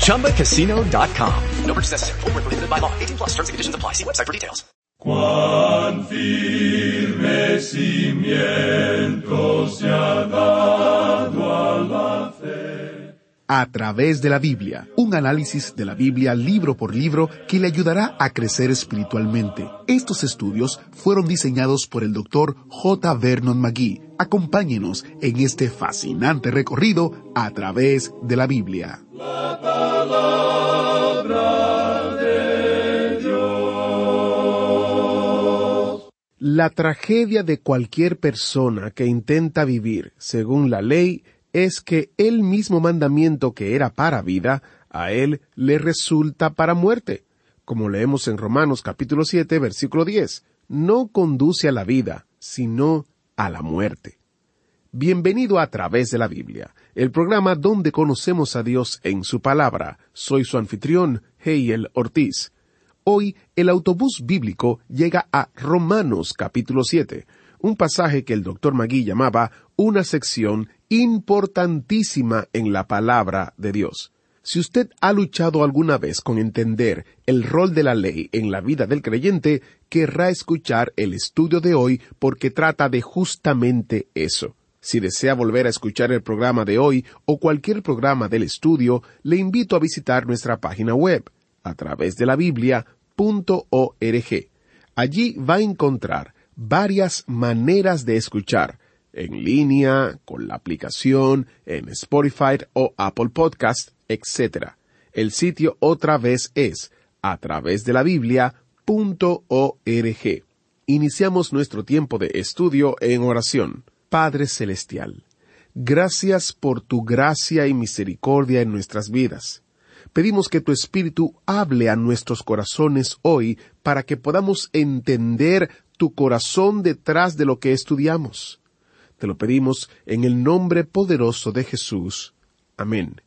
ChumbaCasino.com. No purchase necessary. Void where prohibited by law. 18 plus terms and conditions apply. See website for details. Cuán firme cimiento se ha dado a la fe. A través de la Biblia, un análisis de la Biblia libro por libro que le ayudará a crecer espiritualmente. Estos estudios fueron diseñados por el Dr. J. Vernon McGee. Acompáñenos en este fascinante recorrido a través de la Biblia. La palabra de Dios. La tragedia de cualquier persona que intenta vivir según la ley es que el mismo mandamiento que era para vida, a él le resulta para muerte. Como leemos en Romanos capítulo 7, versículo 10, no conduce a la vida, sino a la muerte. Bienvenido a través de la Biblia, el programa donde conocemos a Dios en su palabra. Soy su anfitrión, Heiel Ortiz. Hoy el autobús bíblico llega a Romanos capítulo 7, un pasaje que el doctor Magui llamaba una sección importantísima en la palabra de Dios. Si usted ha luchado alguna vez con entender el rol de la ley en la vida del creyente, querrá escuchar el estudio de hoy porque trata de justamente eso. Si desea volver a escuchar el programa de hoy o cualquier programa del estudio, le invito a visitar nuestra página web a través de la Biblia.org. Allí va a encontrar varias maneras de escuchar, en línea, con la aplicación, en Spotify o Apple Podcast, etc. El sitio otra vez es a través de la Biblia.org. Iniciamos nuestro tiempo de estudio en oración. Padre Celestial, gracias por tu gracia y misericordia en nuestras vidas. Pedimos que tu Espíritu hable a nuestros corazones hoy para que podamos entender tu corazón detrás de lo que estudiamos. Te lo pedimos en el nombre poderoso de Jesús. Amén.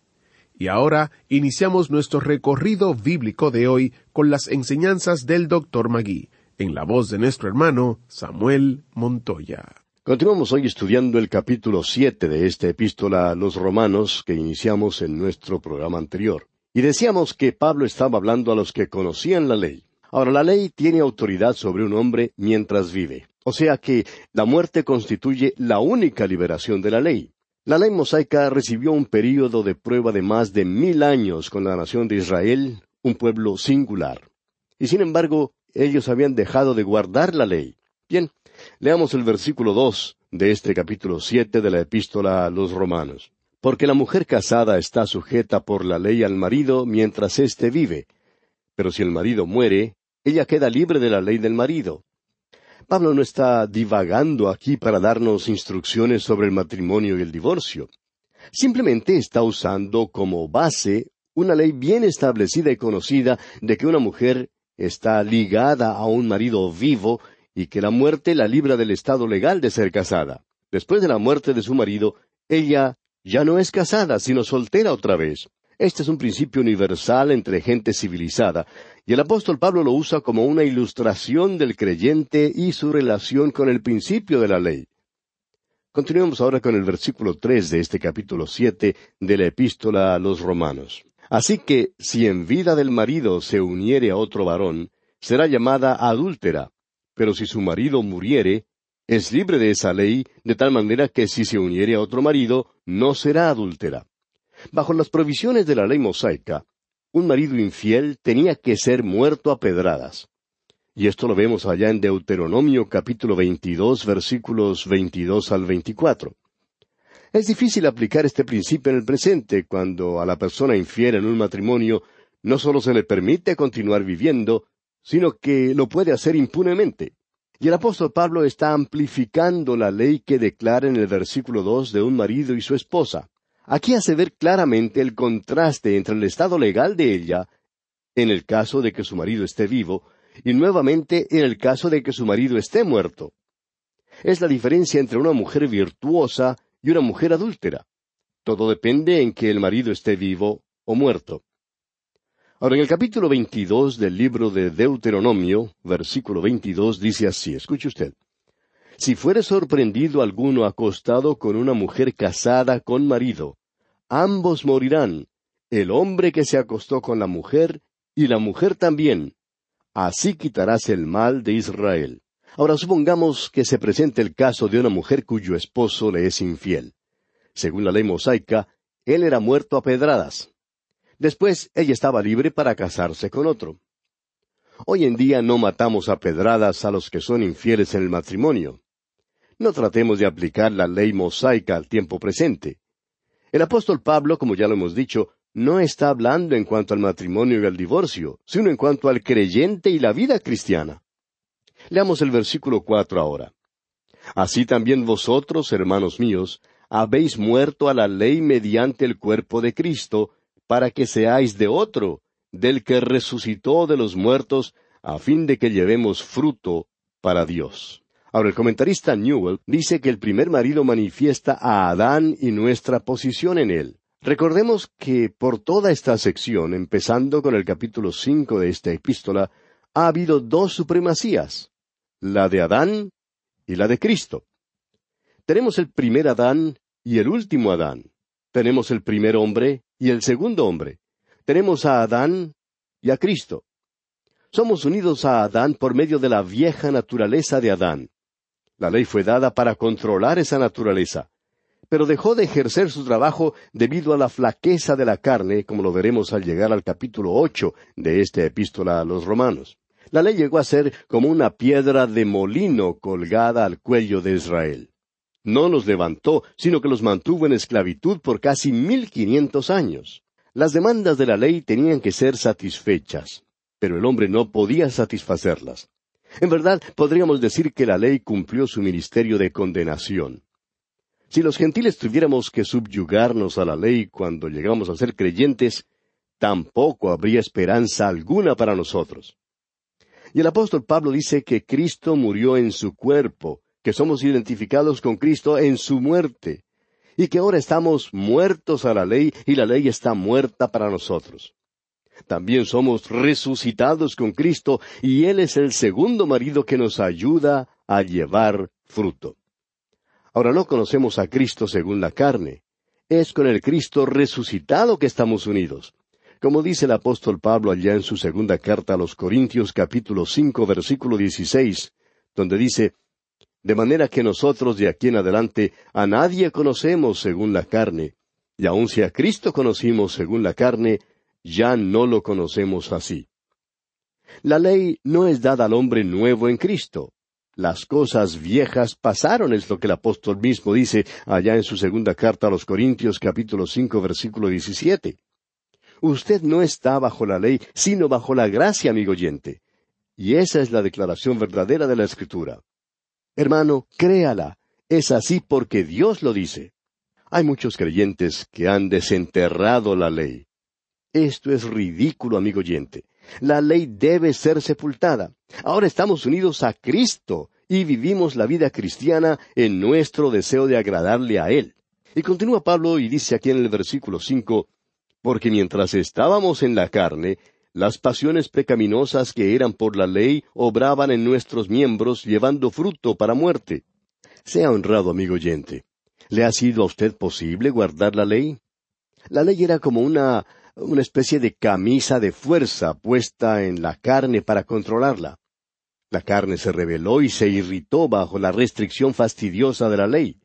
Y ahora iniciamos nuestro recorrido bíblico de hoy con las enseñanzas del Dr. Magui, en la voz de nuestro hermano Samuel Montoya. Continuamos hoy estudiando el capítulo siete de esta epístola a los romanos que iniciamos en nuestro programa anterior. Y decíamos que Pablo estaba hablando a los que conocían la ley. Ahora, la ley tiene autoridad sobre un hombre mientras vive. O sea que la muerte constituye la única liberación de la ley. La ley mosaica recibió un período de prueba de más de mil años con la nación de Israel, un pueblo singular. Y sin embargo, ellos habían dejado de guardar la ley. Bien, leamos el versículo dos de este capítulo siete de la epístola a los romanos. Porque la mujer casada está sujeta por la ley al marido mientras éste vive. Pero si el marido muere, ella queda libre de la ley del marido. Pablo no está divagando aquí para darnos instrucciones sobre el matrimonio y el divorcio. Simplemente está usando como base una ley bien establecida y conocida de que una mujer está ligada a un marido vivo y que la muerte la libra del estado legal de ser casada. Después de la muerte de su marido, ella ya no es casada, sino soltera otra vez. Este es un principio universal entre gente civilizada, y el apóstol Pablo lo usa como una ilustración del creyente y su relación con el principio de la ley. Continuemos ahora con el versículo tres de este capítulo siete de la epístola a los romanos. Así que, si en vida del marido se uniere a otro varón, será llamada adúltera, pero si su marido muriere, es libre de esa ley, de tal manera que si se uniere a otro marido, no será adúltera. Bajo las provisiones de la ley mosaica, un marido infiel tenía que ser muerto a pedradas. Y esto lo vemos allá en Deuteronomio capítulo 22 versículos 22 al 24. Es difícil aplicar este principio en el presente cuando a la persona infiel en un matrimonio no solo se le permite continuar viviendo, sino que lo puede hacer impunemente. Y el apóstol Pablo está amplificando la ley que declara en el versículo dos de un marido y su esposa. Aquí hace ver claramente el contraste entre el estado legal de ella, en el caso de que su marido esté vivo, y nuevamente en el caso de que su marido esté muerto. Es la diferencia entre una mujer virtuosa y una mujer adúltera. Todo depende en que el marido esté vivo o muerto. Ahora, en el capítulo 22 del libro de Deuteronomio, versículo 22, dice así, escuche usted. Si fuere sorprendido alguno acostado con una mujer casada con marido, ambos morirán, el hombre que se acostó con la mujer y la mujer también. Así quitarás el mal de Israel. Ahora supongamos que se presente el caso de una mujer cuyo esposo le es infiel. Según la ley mosaica, él era muerto a pedradas. Después ella estaba libre para casarse con otro. Hoy en día no matamos a pedradas a los que son infieles en el matrimonio. No tratemos de aplicar la ley mosaica al tiempo presente. El apóstol Pablo, como ya lo hemos dicho, no está hablando en cuanto al matrimonio y al divorcio, sino en cuanto al creyente y la vida cristiana. Leamos el versículo cuatro ahora. Así también vosotros, hermanos míos, habéis muerto a la ley mediante el cuerpo de Cristo, para que seáis de otro, del que resucitó de los muertos, a fin de que llevemos fruto para Dios. Ahora el comentarista Newell dice que el primer marido manifiesta a Adán y nuestra posición en él. Recordemos que por toda esta sección, empezando con el capítulo cinco de esta epístola, ha habido dos supremacías, la de Adán y la de Cristo. Tenemos el primer Adán y el último Adán. Tenemos el primer hombre y el segundo hombre. Tenemos a Adán y a Cristo. Somos unidos a Adán por medio de la vieja naturaleza de Adán. La ley fue dada para controlar esa naturaleza, pero dejó de ejercer su trabajo debido a la flaqueza de la carne, como lo veremos al llegar al capítulo ocho de esta epístola a los romanos. La ley llegó a ser como una piedra de molino colgada al cuello de Israel no los levantó, sino que los mantuvo en esclavitud por casi mil quinientos años. Las demandas de la ley tenían que ser satisfechas, pero el hombre no podía satisfacerlas. En verdad, podríamos decir que la ley cumplió su ministerio de condenación. Si los gentiles tuviéramos que subyugarnos a la ley cuando llegamos a ser creyentes, tampoco habría esperanza alguna para nosotros. Y el apóstol Pablo dice que Cristo murió en su cuerpo, que somos identificados con Cristo en su muerte, y que ahora estamos muertos a la ley y la ley está muerta para nosotros. También somos resucitados con Cristo y Él es el segundo marido que nos ayuda a llevar fruto. Ahora no conocemos a Cristo según la carne. Es con el Cristo resucitado que estamos unidos. Como dice el apóstol Pablo allá en su segunda carta a los Corintios capítulo cinco versículo dieciséis, donde dice, de manera que nosotros de aquí en adelante a nadie conocemos según la carne, y aun si a Cristo conocimos según la carne, ya no lo conocemos así. La ley no es dada al hombre nuevo en Cristo. Las cosas viejas pasaron, es lo que el apóstol mismo dice allá en su segunda carta a los Corintios capítulo cinco versículo diecisiete. Usted no está bajo la ley, sino bajo la gracia, amigo oyente. Y esa es la declaración verdadera de la Escritura. Hermano, créala. Es así porque Dios lo dice. Hay muchos creyentes que han desenterrado la ley. Esto es ridículo, amigo oyente. La ley debe ser sepultada. Ahora estamos unidos a Cristo y vivimos la vida cristiana en nuestro deseo de agradarle a Él. Y continúa Pablo y dice aquí en el versículo cinco, porque mientras estábamos en la carne, las pasiones pecaminosas que eran por la ley obraban en nuestros miembros llevando fruto para muerte. Sea honrado, amigo oyente. ¿Le ha sido a usted posible guardar la ley? La ley era como una una especie de camisa de fuerza puesta en la carne para controlarla. La carne se rebeló y se irritó bajo la restricción fastidiosa de la ley.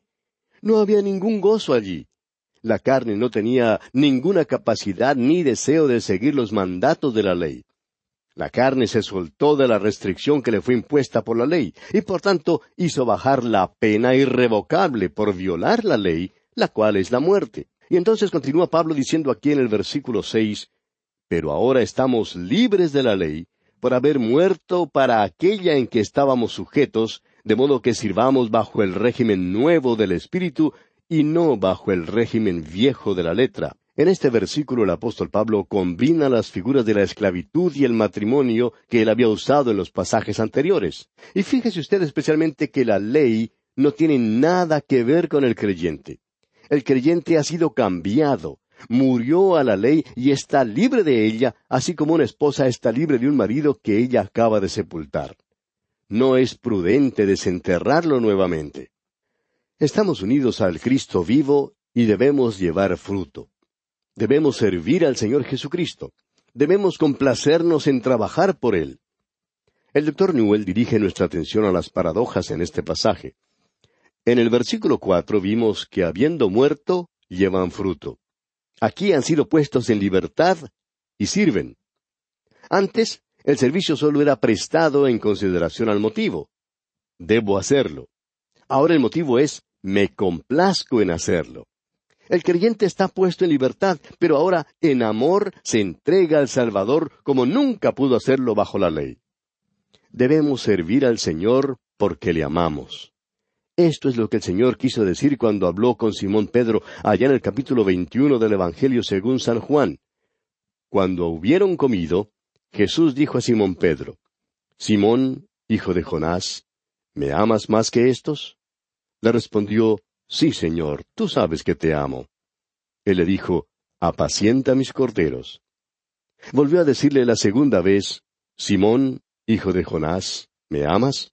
No había ningún gozo allí. La carne no tenía ninguna capacidad ni deseo de seguir los mandatos de la ley. La carne se soltó de la restricción que le fue impuesta por la ley, y por tanto hizo bajar la pena irrevocable por violar la ley, la cual es la muerte. Y entonces continúa Pablo diciendo aquí en el versículo seis Pero ahora estamos libres de la ley, por haber muerto para aquella en que estábamos sujetos, de modo que sirvamos bajo el régimen nuevo del Espíritu y no bajo el régimen viejo de la letra. En este versículo el apóstol Pablo combina las figuras de la esclavitud y el matrimonio que él había usado en los pasajes anteriores. Y fíjese usted especialmente que la ley no tiene nada que ver con el creyente. El creyente ha sido cambiado, murió a la ley y está libre de ella, así como una esposa está libre de un marido que ella acaba de sepultar. No es prudente desenterrarlo nuevamente. Estamos unidos al Cristo vivo y debemos llevar fruto. Debemos servir al Señor Jesucristo. Debemos complacernos en trabajar por Él. El doctor Newell dirige nuestra atención a las paradojas en este pasaje. En el versículo cuatro vimos que habiendo muerto, llevan fruto. Aquí han sido puestos en libertad y sirven. Antes, el servicio solo era prestado en consideración al motivo. Debo hacerlo. Ahora el motivo es me complazco en hacerlo. El creyente está puesto en libertad, pero ahora en amor se entrega al Salvador como nunca pudo hacerlo bajo la ley. Debemos servir al Señor porque le amamos. Esto es lo que el Señor quiso decir cuando habló con Simón Pedro allá en el capítulo 21 del Evangelio según San Juan. Cuando hubieron comido, Jesús dijo a Simón Pedro, Simón, hijo de Jonás, ¿me amas más que estos? Le respondió, Sí, Señor, tú sabes que te amo. Él le dijo, Apacienta mis corderos. Volvió a decirle la segunda vez, Simón, hijo de Jonás, ¿me amas?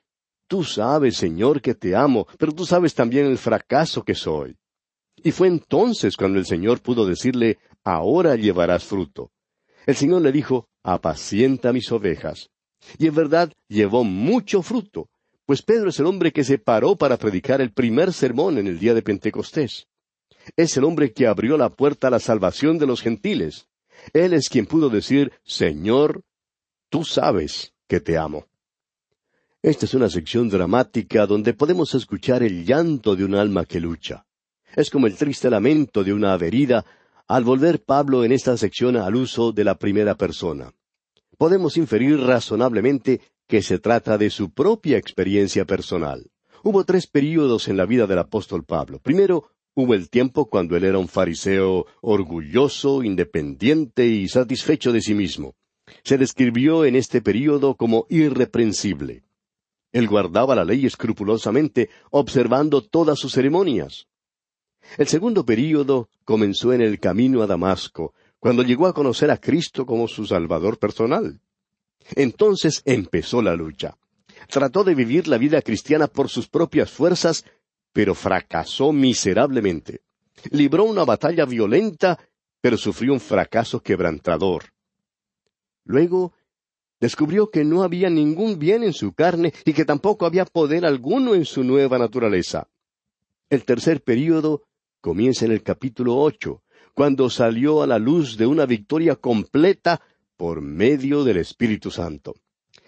Tú sabes, Señor, que te amo, pero tú sabes también el fracaso que soy. Y fue entonces cuando el Señor pudo decirle, Ahora llevarás fruto. El Señor le dijo, Apacienta mis ovejas. Y en verdad llevó mucho fruto, pues Pedro es el hombre que se paró para predicar el primer sermón en el día de Pentecostés. Es el hombre que abrió la puerta a la salvación de los gentiles. Él es quien pudo decir, Señor, tú sabes que te amo. Esta es una sección dramática donde podemos escuchar el llanto de un alma que lucha. Es como el triste lamento de una averida al volver Pablo en esta sección al uso de la primera persona. Podemos inferir razonablemente que se trata de su propia experiencia personal. Hubo tres períodos en la vida del apóstol Pablo. Primero, hubo el tiempo cuando él era un fariseo orgulloso, independiente y satisfecho de sí mismo. Se describió en este período como irreprensible. Él guardaba la ley escrupulosamente, observando todas sus ceremonias. El segundo período comenzó en el camino a Damasco, cuando llegó a conocer a Cristo como su Salvador personal. Entonces empezó la lucha. Trató de vivir la vida cristiana por sus propias fuerzas, pero fracasó miserablemente. Libró una batalla violenta, pero sufrió un fracaso quebrantador. Luego descubrió que no había ningún bien en su carne y que tampoco había poder alguno en su nueva naturaleza. El tercer período comienza en el capítulo ocho, cuando salió a la luz de una victoria completa por medio del Espíritu Santo.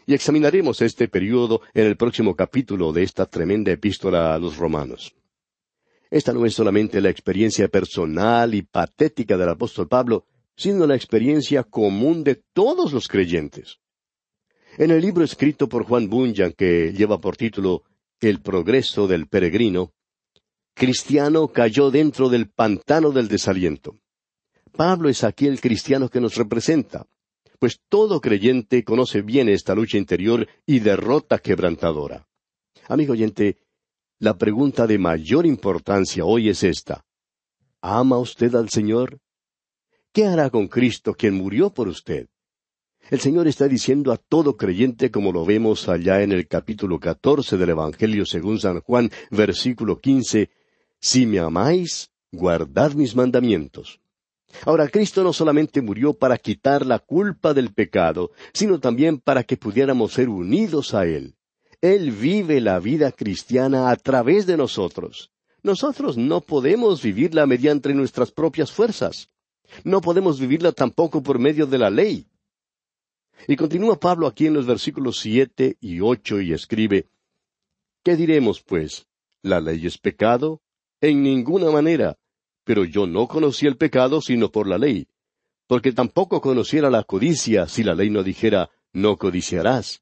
Y examinaremos este periodo en el próximo capítulo de esta tremenda epístola a los romanos. Esta no es solamente la experiencia personal y patética del apóstol Pablo, sino la experiencia común de todos los creyentes. En el libro escrito por Juan Bunyan, que lleva por título El progreso del peregrino, Cristiano cayó dentro del pantano del desaliento. Pablo es aquí el cristiano que nos representa pues todo creyente conoce bien esta lucha interior y derrota quebrantadora. Amigo oyente, la pregunta de mayor importancia hoy es esta. ¿Ama usted al Señor? ¿Qué hará con Cristo quien murió por usted? El Señor está diciendo a todo creyente, como lo vemos allá en el capítulo catorce del Evangelio según San Juan, versículo quince, Si me amáis, guardad mis mandamientos. Ahora, Cristo no solamente murió para quitar la culpa del pecado, sino también para que pudiéramos ser unidos a Él. Él vive la vida cristiana a través de nosotros. Nosotros no podemos vivirla mediante nuestras propias fuerzas. No podemos vivirla tampoco por medio de la ley. Y continúa Pablo aquí en los versículos siete y ocho y escribe ¿Qué diremos, pues? ¿La ley es pecado? En ninguna manera. Pero yo no conocí el pecado sino por la ley, porque tampoco conociera la codicia si la ley no dijera no codiciarás.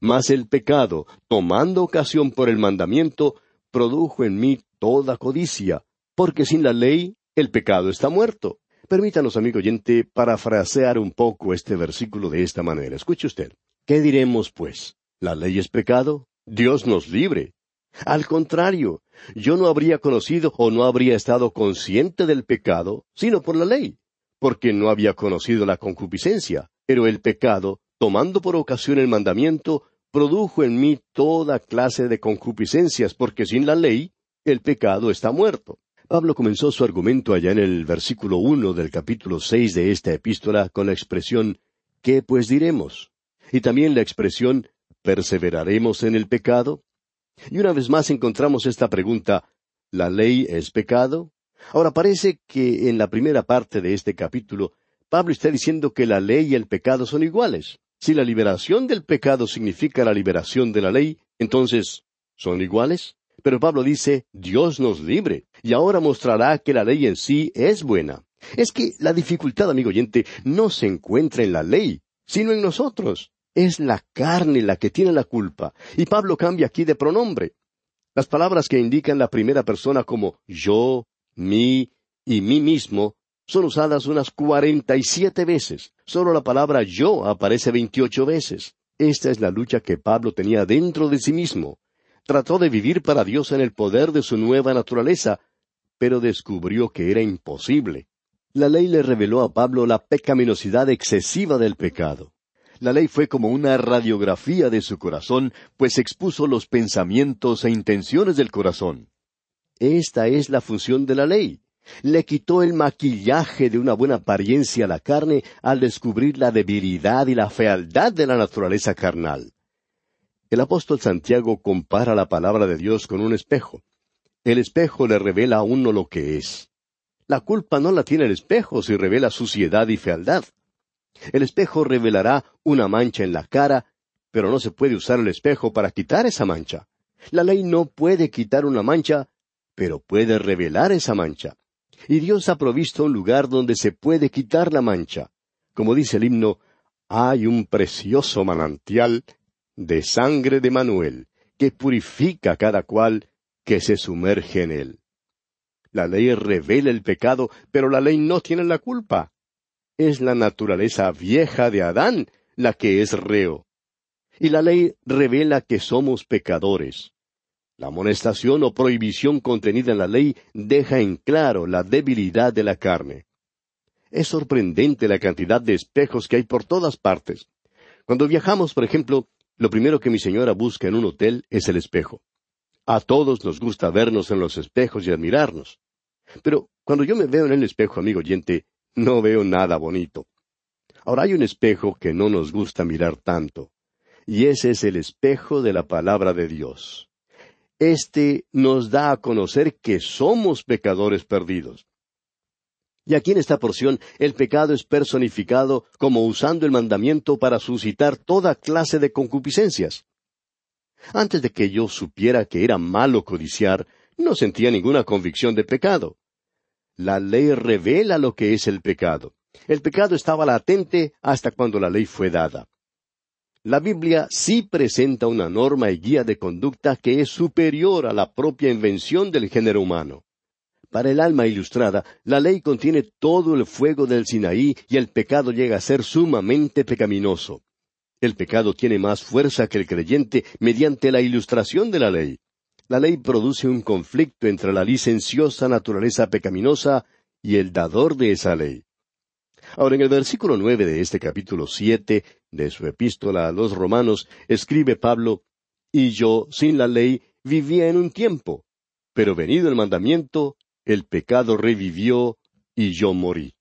Mas el pecado, tomando ocasión por el mandamiento, produjo en mí toda codicia, porque sin la ley el pecado está muerto. Permítanos, amigo oyente, parafrasear un poco este versículo de esta manera. Escuche usted. ¿Qué diremos, pues? ¿La ley es pecado? Dios nos libre. Al contrario, yo no habría conocido o no habría estado consciente del pecado, sino por la ley, porque no había conocido la concupiscencia. Pero el pecado, tomando por ocasión el mandamiento, produjo en mí toda clase de concupiscencias, porque sin la ley el pecado está muerto. Pablo comenzó su argumento allá en el versículo uno del capítulo seis de esta epístola con la expresión ¿Qué pues diremos? y también la expresión ¿Perseveraremos en el pecado? Y una vez más encontramos esta pregunta, ¿la ley es pecado? Ahora parece que en la primera parte de este capítulo, Pablo está diciendo que la ley y el pecado son iguales. Si la liberación del pecado significa la liberación de la ley, entonces, ¿son iguales? Pero Pablo dice, Dios nos libre, y ahora mostrará que la ley en sí es buena. Es que la dificultad, amigo oyente, no se encuentra en la ley, sino en nosotros. Es la carne la que tiene la culpa. Y Pablo cambia aquí de pronombre. Las palabras que indican la primera persona como yo, mí y mí mismo son usadas unas cuarenta y siete veces. Solo la palabra yo aparece veintiocho veces. Esta es la lucha que Pablo tenía dentro de sí mismo. Trató de vivir para Dios en el poder de su nueva naturaleza, pero descubrió que era imposible. La ley le reveló a Pablo la pecaminosidad excesiva del pecado. La ley fue como una radiografía de su corazón, pues expuso los pensamientos e intenciones del corazón. Esta es la función de la ley. Le quitó el maquillaje de una buena apariencia a la carne al descubrir la debilidad y la fealdad de la naturaleza carnal. El apóstol Santiago compara la palabra de Dios con un espejo. El espejo le revela a uno lo que es. La culpa no la tiene el espejo si revela suciedad y fealdad. El espejo revelará una mancha en la cara, pero no se puede usar el espejo para quitar esa mancha. La ley no puede quitar una mancha, pero puede revelar esa mancha. Y Dios ha provisto un lugar donde se puede quitar la mancha. Como dice el himno, hay un precioso manantial de sangre de Manuel, que purifica a cada cual que se sumerge en él. La ley revela el pecado, pero la ley no tiene la culpa es la naturaleza vieja de Adán la que es reo. Y la ley revela que somos pecadores. La amonestación o prohibición contenida en la ley deja en claro la debilidad de la carne. Es sorprendente la cantidad de espejos que hay por todas partes. Cuando viajamos, por ejemplo, lo primero que mi señora busca en un hotel es el espejo. A todos nos gusta vernos en los espejos y admirarnos. Pero cuando yo me veo en el espejo, amigo oyente, no veo nada bonito. Ahora hay un espejo que no nos gusta mirar tanto, y ese es el espejo de la palabra de Dios. Este nos da a conocer que somos pecadores perdidos. Y aquí en esta porción el pecado es personificado como usando el mandamiento para suscitar toda clase de concupiscencias. Antes de que yo supiera que era malo codiciar, no sentía ninguna convicción de pecado. La ley revela lo que es el pecado. El pecado estaba latente hasta cuando la ley fue dada. La Biblia sí presenta una norma y guía de conducta que es superior a la propia invención del género humano. Para el alma ilustrada, la ley contiene todo el fuego del Sinaí y el pecado llega a ser sumamente pecaminoso. El pecado tiene más fuerza que el creyente mediante la ilustración de la ley. La ley produce un conflicto entre la licenciosa naturaleza pecaminosa y el dador de esa ley. Ahora, en el versículo nueve de este capítulo siete de su epístola a los romanos, escribe Pablo, Y yo, sin la ley, vivía en un tiempo, pero venido el mandamiento, el pecado revivió y yo morí.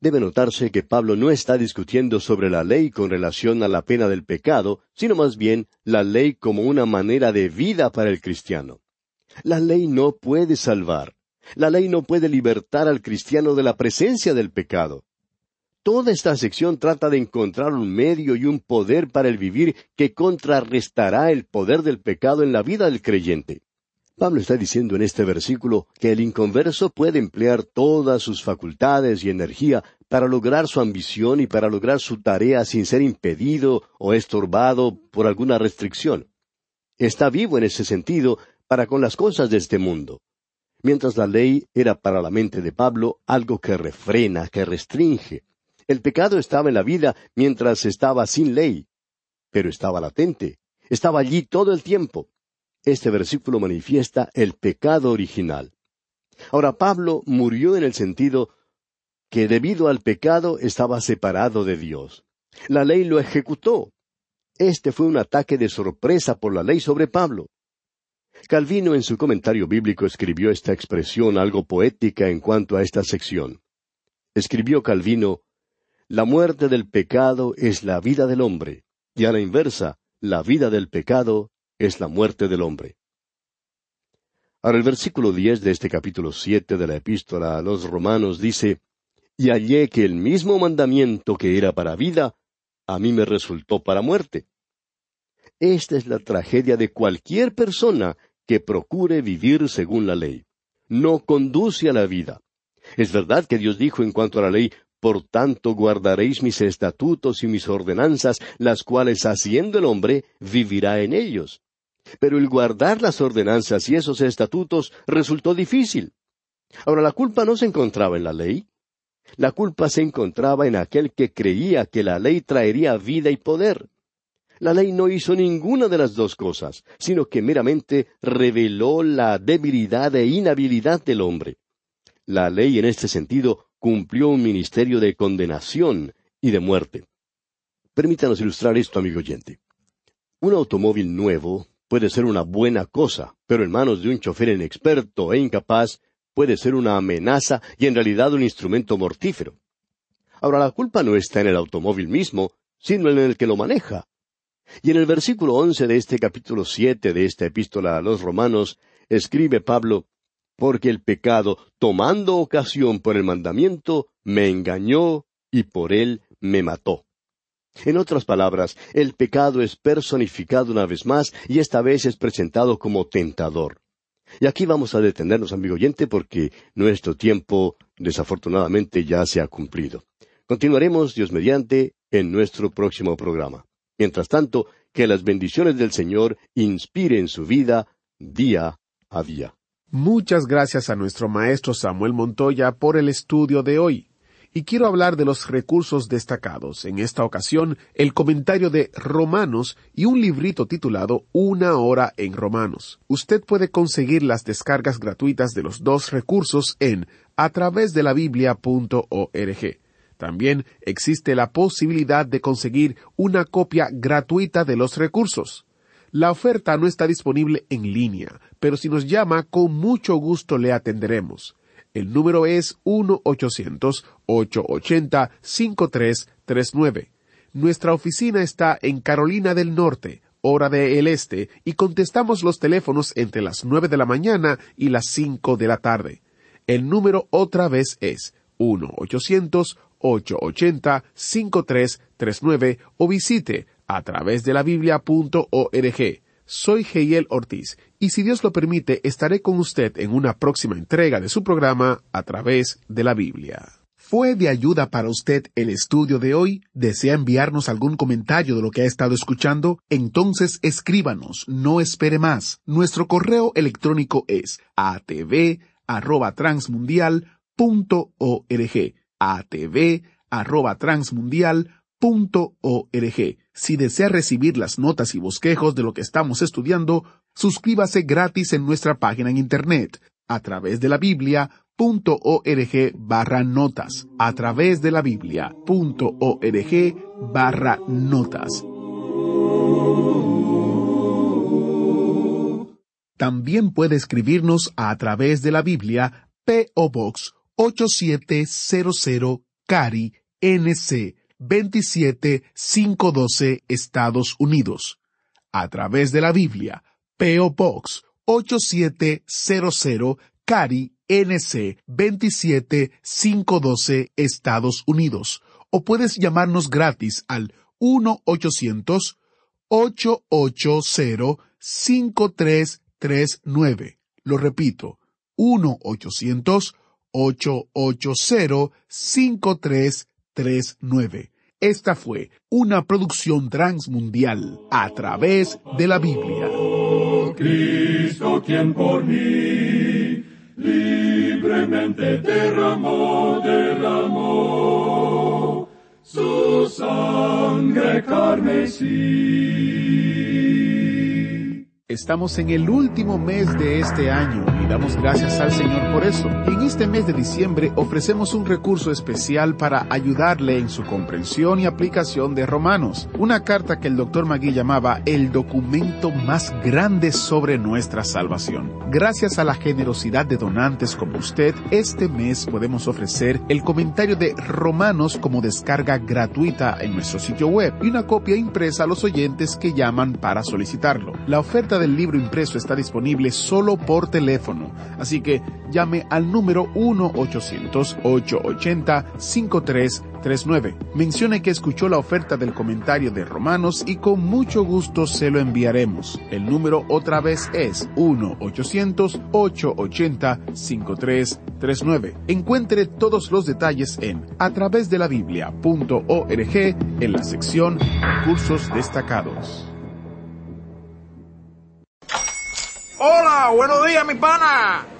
Debe notarse que Pablo no está discutiendo sobre la ley con relación a la pena del pecado, sino más bien la ley como una manera de vida para el cristiano. La ley no puede salvar. La ley no puede libertar al cristiano de la presencia del pecado. Toda esta sección trata de encontrar un medio y un poder para el vivir que contrarrestará el poder del pecado en la vida del creyente. Pablo está diciendo en este versículo que el inconverso puede emplear todas sus facultades y energía para lograr su ambición y para lograr su tarea sin ser impedido o estorbado por alguna restricción. Está vivo en ese sentido para con las cosas de este mundo. Mientras la ley era para la mente de Pablo algo que refrena, que restringe. El pecado estaba en la vida mientras estaba sin ley, pero estaba latente, estaba allí todo el tiempo este versículo manifiesta el pecado original. Ahora Pablo murió en el sentido que debido al pecado estaba separado de Dios. La ley lo ejecutó. Este fue un ataque de sorpresa por la ley sobre Pablo. Calvino en su comentario bíblico escribió esta expresión algo poética en cuanto a esta sección. Escribió Calvino, La muerte del pecado es la vida del hombre, y a la inversa, la vida del pecado es la muerte del hombre. Ahora el versículo diez de este capítulo siete de la epístola a los romanos dice, Y hallé que el mismo mandamiento que era para vida, a mí me resultó para muerte. Esta es la tragedia de cualquier persona que procure vivir según la ley. No conduce a la vida. Es verdad que Dios dijo en cuanto a la ley, por tanto guardaréis mis estatutos y mis ordenanzas, las cuales haciendo el hombre vivirá en ellos. Pero el guardar las ordenanzas y esos estatutos resultó difícil. Ahora, la culpa no se encontraba en la ley. La culpa se encontraba en aquel que creía que la ley traería vida y poder. La ley no hizo ninguna de las dos cosas, sino que meramente reveló la debilidad e inhabilidad del hombre. La ley en este sentido cumplió un ministerio de condenación y de muerte. Permítanos ilustrar esto, amigo oyente. Un automóvil nuevo puede ser una buena cosa, pero en manos de un chofer inexperto e incapaz puede ser una amenaza y en realidad un instrumento mortífero. Ahora la culpa no está en el automóvil mismo, sino en el que lo maneja. Y en el versículo once de este capítulo siete de esta epístola a los romanos, escribe Pablo, porque el pecado, tomando ocasión por el mandamiento, me engañó y por él me mató. En otras palabras, el pecado es personificado una vez más y esta vez es presentado como tentador. Y aquí vamos a detenernos, amigo oyente, porque nuestro tiempo, desafortunadamente, ya se ha cumplido. Continuaremos, Dios mediante, en nuestro próximo programa. Mientras tanto, que las bendiciones del Señor inspiren su vida día a día. Muchas gracias a nuestro maestro Samuel Montoya por el estudio de hoy y quiero hablar de los recursos destacados. En esta ocasión, el comentario de Romanos y un librito titulado Una hora en Romanos. Usted puede conseguir las descargas gratuitas de los dos recursos en a través de la biblia.org. También existe la posibilidad de conseguir una copia gratuita de los recursos. La oferta no está disponible en línea, pero si nos llama, con mucho gusto le atenderemos. El número es 1-800-880-5339. Nuestra oficina está en Carolina del Norte, hora del Este, y contestamos los teléfonos entre las 9 de la mañana y las 5 de la tarde. El número otra vez es 1-800-880-5339 o visite a través de la biblia.org. Soy Geiel Ortiz y si Dios lo permite estaré con usted en una próxima entrega de su programa a través de la Biblia. ¿Fue de ayuda para usted el estudio de hoy? ¿Desea enviarnos algún comentario de lo que ha estado escuchando? Entonces escríbanos, no espere más. Nuestro correo electrónico es atv@transmundial.org. atv@transmundial.org. Si desea recibir las notas y bosquejos de lo que estamos estudiando, suscríbase gratis en nuestra página en Internet a través de la Biblia barra notas a través de la biblia.org barra notas. También puede escribirnos a través de la Biblia P.O. Box 8700 Cari NC 27512 Estados Unidos. A través de la Biblia P.O. Box 8700 Cari NC 27512 Estados Unidos. O puedes llamarnos gratis al 1-800-880-5339. Lo repito, 1-800-880-5339. Esta fue una producción transmundial a través de la Biblia. Cristo, quien por mí libremente derramó, derramó su sangre carmesí. Estamos en el último mes de este año y damos gracias al Señor por eso. Y en este mes de diciembre ofrecemos un recurso especial para ayudarle en su comprensión y aplicación de Romanos, una carta que el doctor Magui llamaba el documento más grande sobre nuestra salvación. Gracias a la generosidad de donantes como usted, este mes podemos ofrecer el comentario de Romanos como descarga gratuita en nuestro sitio web y una copia impresa a los oyentes que llaman para solicitarlo. La oferta del libro impreso está disponible solo por teléfono, así que llame al número 1-800-880-5339. Mencione que escuchó la oferta del comentario de Romanos y con mucho gusto se lo enviaremos. El número otra vez es 1-800-880-5339. Encuentre todos los detalles en a través de la Biblia.org en la sección Cursos destacados. Hola, buenos días, mi pana.